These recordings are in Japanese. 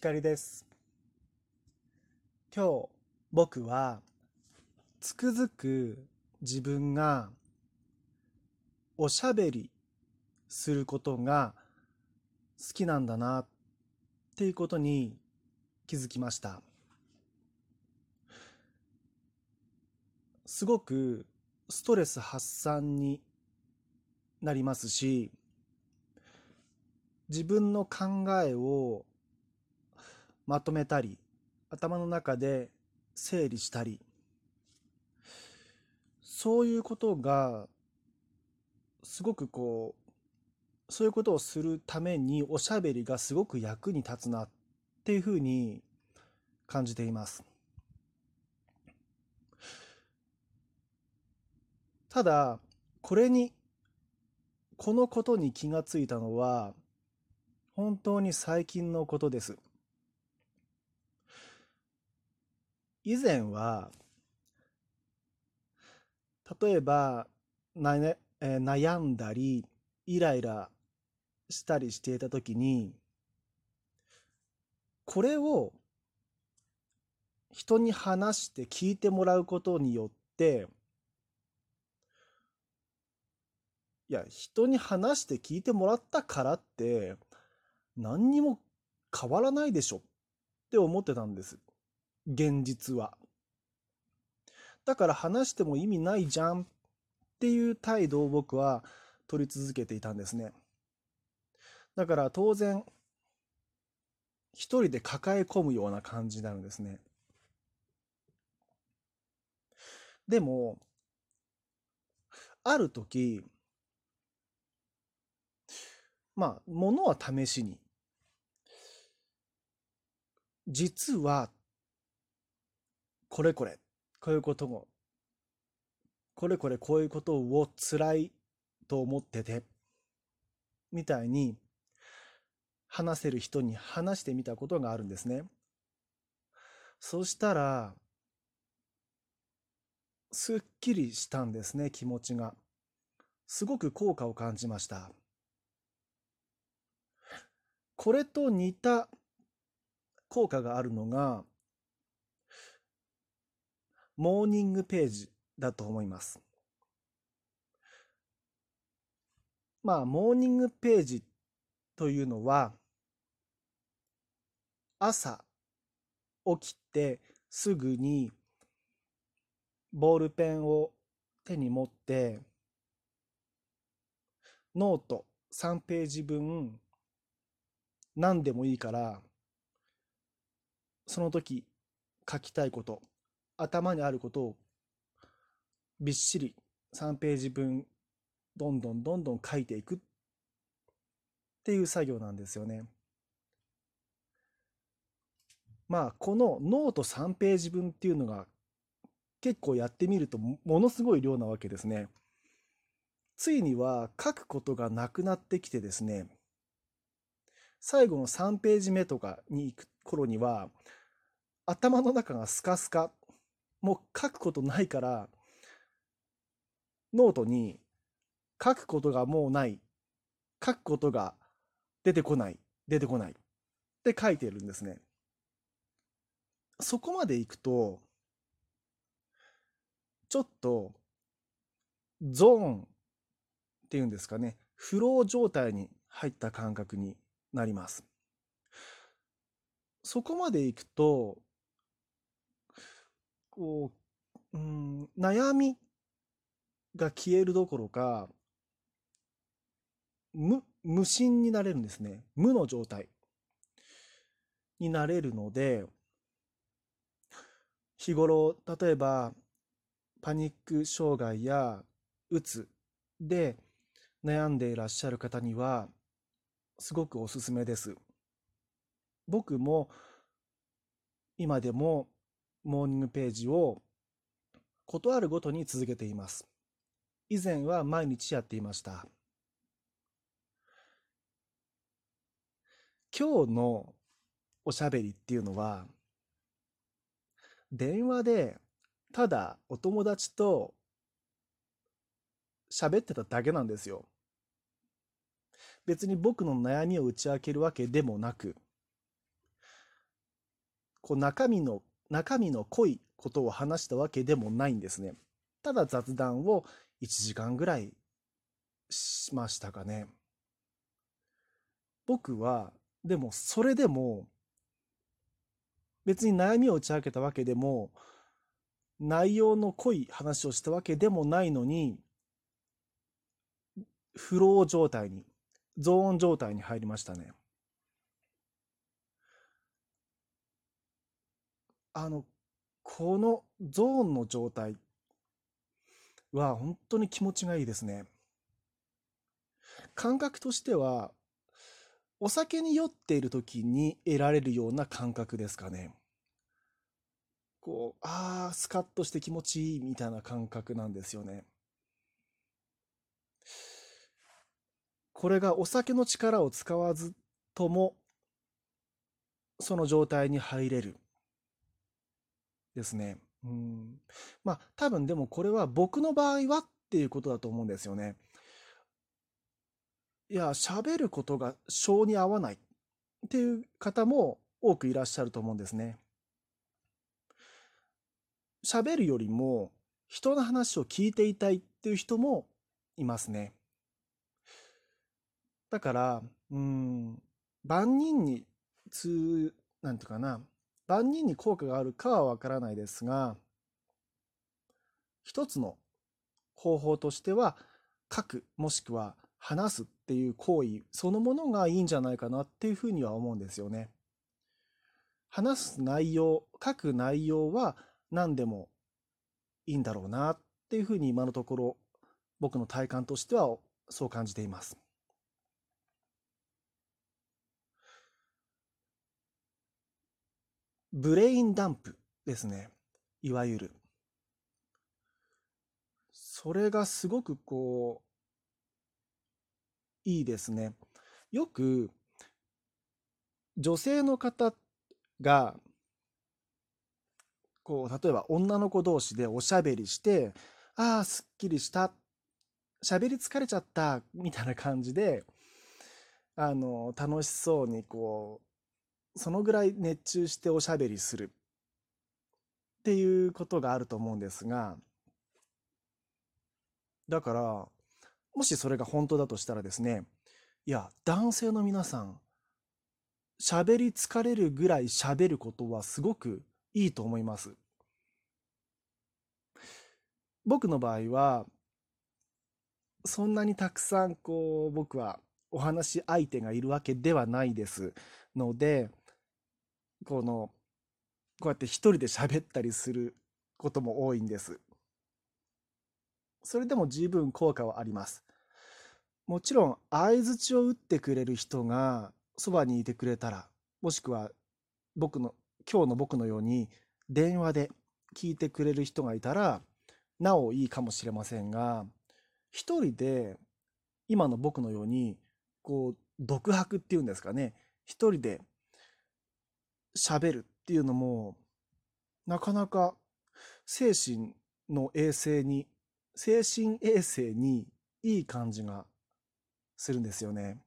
光です。今日僕はつくづく自分がおしゃべりすることが好きなんだなっていうことに気づきました。すごくストレス発散になりますし自分の考えをまとめたり頭の中で整理したりそういうことがすごくこうそういうことをするためにおしゃべりがすごく役に立つなっていうふうに感じています。ただこれにこのことに気がついたのは本当に最近のことです。以前は例えば悩んだりイライラしたりしていた時にこれを人に話して聞いてもらうことによっていや人に話して聞いてもらったからって何にも変わらないでしょって思ってたんです。現実は。だから話しても意味ないじゃんっていう態度を僕は取り続けていたんですね。だから当然、一人で抱え込むような感じなんですね。でも、ある時、まあ、ものは試しに実は、これこれ、こういうことも、これこれこういうことを辛いと思ってて、みたいに、話せる人に話してみたことがあるんですね。そしたら、すっきりしたんですね、気持ちが。すごく効果を感じました。これと似た効果があるのが、モーニングページだと思います。まあ、モーニングページというのは、朝起きてすぐにボールペンを手に持ってノート3ページ分何でもいいからその時書きたいこと、頭にあることをびっしり3ページ分どんどんどんどん書いていくっていう作業なんですよね。まあこのノート3ページ分っていうのが結構やってみるとものすごい量なわけですね。ついには書くことがなくなってきてですね最後の3ページ目とかに行く頃には頭の中がスカスカ。もう書くことないから、ノートに書くことがもうない。書くことが出てこない。出てこない。って書いてるんですね。そこまで行くと、ちょっと、ゾーンっていうんですかね、フロー状態に入った感覚になります。そこまで行くと、こう、うん、悩みが消えるどころか、無、無心になれるんですね。無の状態になれるので、日頃、例えば、パニック障害やうつで悩んでいらっしゃる方には、すごくおすすめです。僕も今でもモーニングページをことあるごとに続けています。以前は毎日やっていました。今日のおしゃべりっていうのは、電話でただお友達と喋ってただけなんですよ。別に僕の悩みを打ち明けるわけでもなく、こう中身の、中身の濃いことを話したわけでもないんですね。ただ雑談を1時間ぐらいしましたかね。僕は、でもそれでも、別に悩みを打ち明けたわけでも、内容の濃い話をしたわけでもないのに、フロー状態に、ゾーン状態に入りましたね。あの、このゾーンの状態は本当に気持ちがいいですね。感覚としては、お酒に酔っている時に得られるような感覚ですかね。こう、ああ、スカッとして気持ちいいみたいな感覚なんですよね。これがお酒の力を使わずとも、その状態に入れる。ですね。うん。まあ、多分でもこれは僕の場合はっていうことだと思うんですよね。いや、喋ることが性に合わないっていう方も多くいらっしゃると思うんですね。喋るよりも人の話を聞いていたいっていう人もいますね。だから、うん、万人に通、なんていうかな、万人に効果があるかはわからないですが、一つの方法としては、書くもしくは話すっていう行為そのものがいいんじゃないかなっていうふうには思うんですよね。話す内容、書く内容は何でもいいんだろうなっていうふうに今のところ僕の体感としてはそう感じています。ブレインダンプですね。いわゆる。それがすごくこう、いいですね。よく、女性の方が、こう、例えば女の子同士でおしゃべりして、ああ、すっきりした、喋り疲れちゃった、みたいな感じで、あの、楽しそうにこう、そのぐらい熱中しておしゃべりする。っていうことがあると思うんですが、だから、もしそれが本当だとしたらですね、いや、男性の皆さん、喋り疲れるぐらい喋ることはすごくいいと思います。僕の場合は、そんなにたくさんこう僕はお話し相手がいるわけではないですので、この、こうやって一人で喋ったりすることも多いんです。それでも十分効果はあります。もちろん相槌を打ってくれる人がそばにいてくれたら、もしくは僕の今日の僕のように電話で聞いてくれる人がいたらなおいいかもしれませんが一人で今の僕のようにこう独白っていうんですかね一人で喋るっていうのもなかなか精神の衛生に精神衛生にいい感じがするんですよね。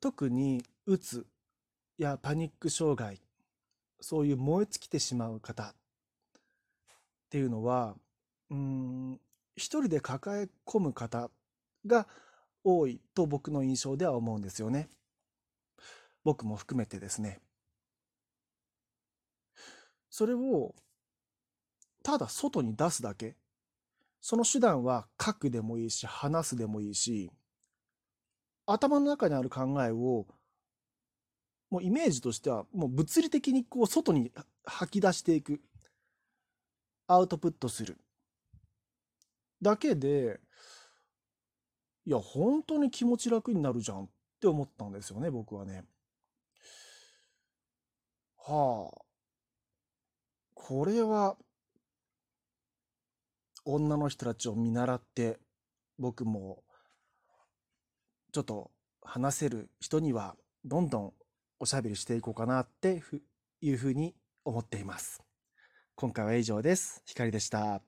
特にうつやパニック障害そういう燃え尽きてしまう方っていうのはうん一人で抱え込む方が多いと僕の印象では思うんですよね。僕も含めてですね。それをただ外に出すだけ。その手段は書くでもいいし話すでもいいし頭の中にある考えをもうイメージとしてはもう物理的にこう外に吐き出していくアウトプットするだけでいや本当に気持ち楽になるじゃんって思ったんですよね僕はね。はあこれは女の人たちを見習って僕もちょっと話せる人にはどんどんおしゃべりしていこうかなっていうふうに思っています。今回は以上です。ひかりでした。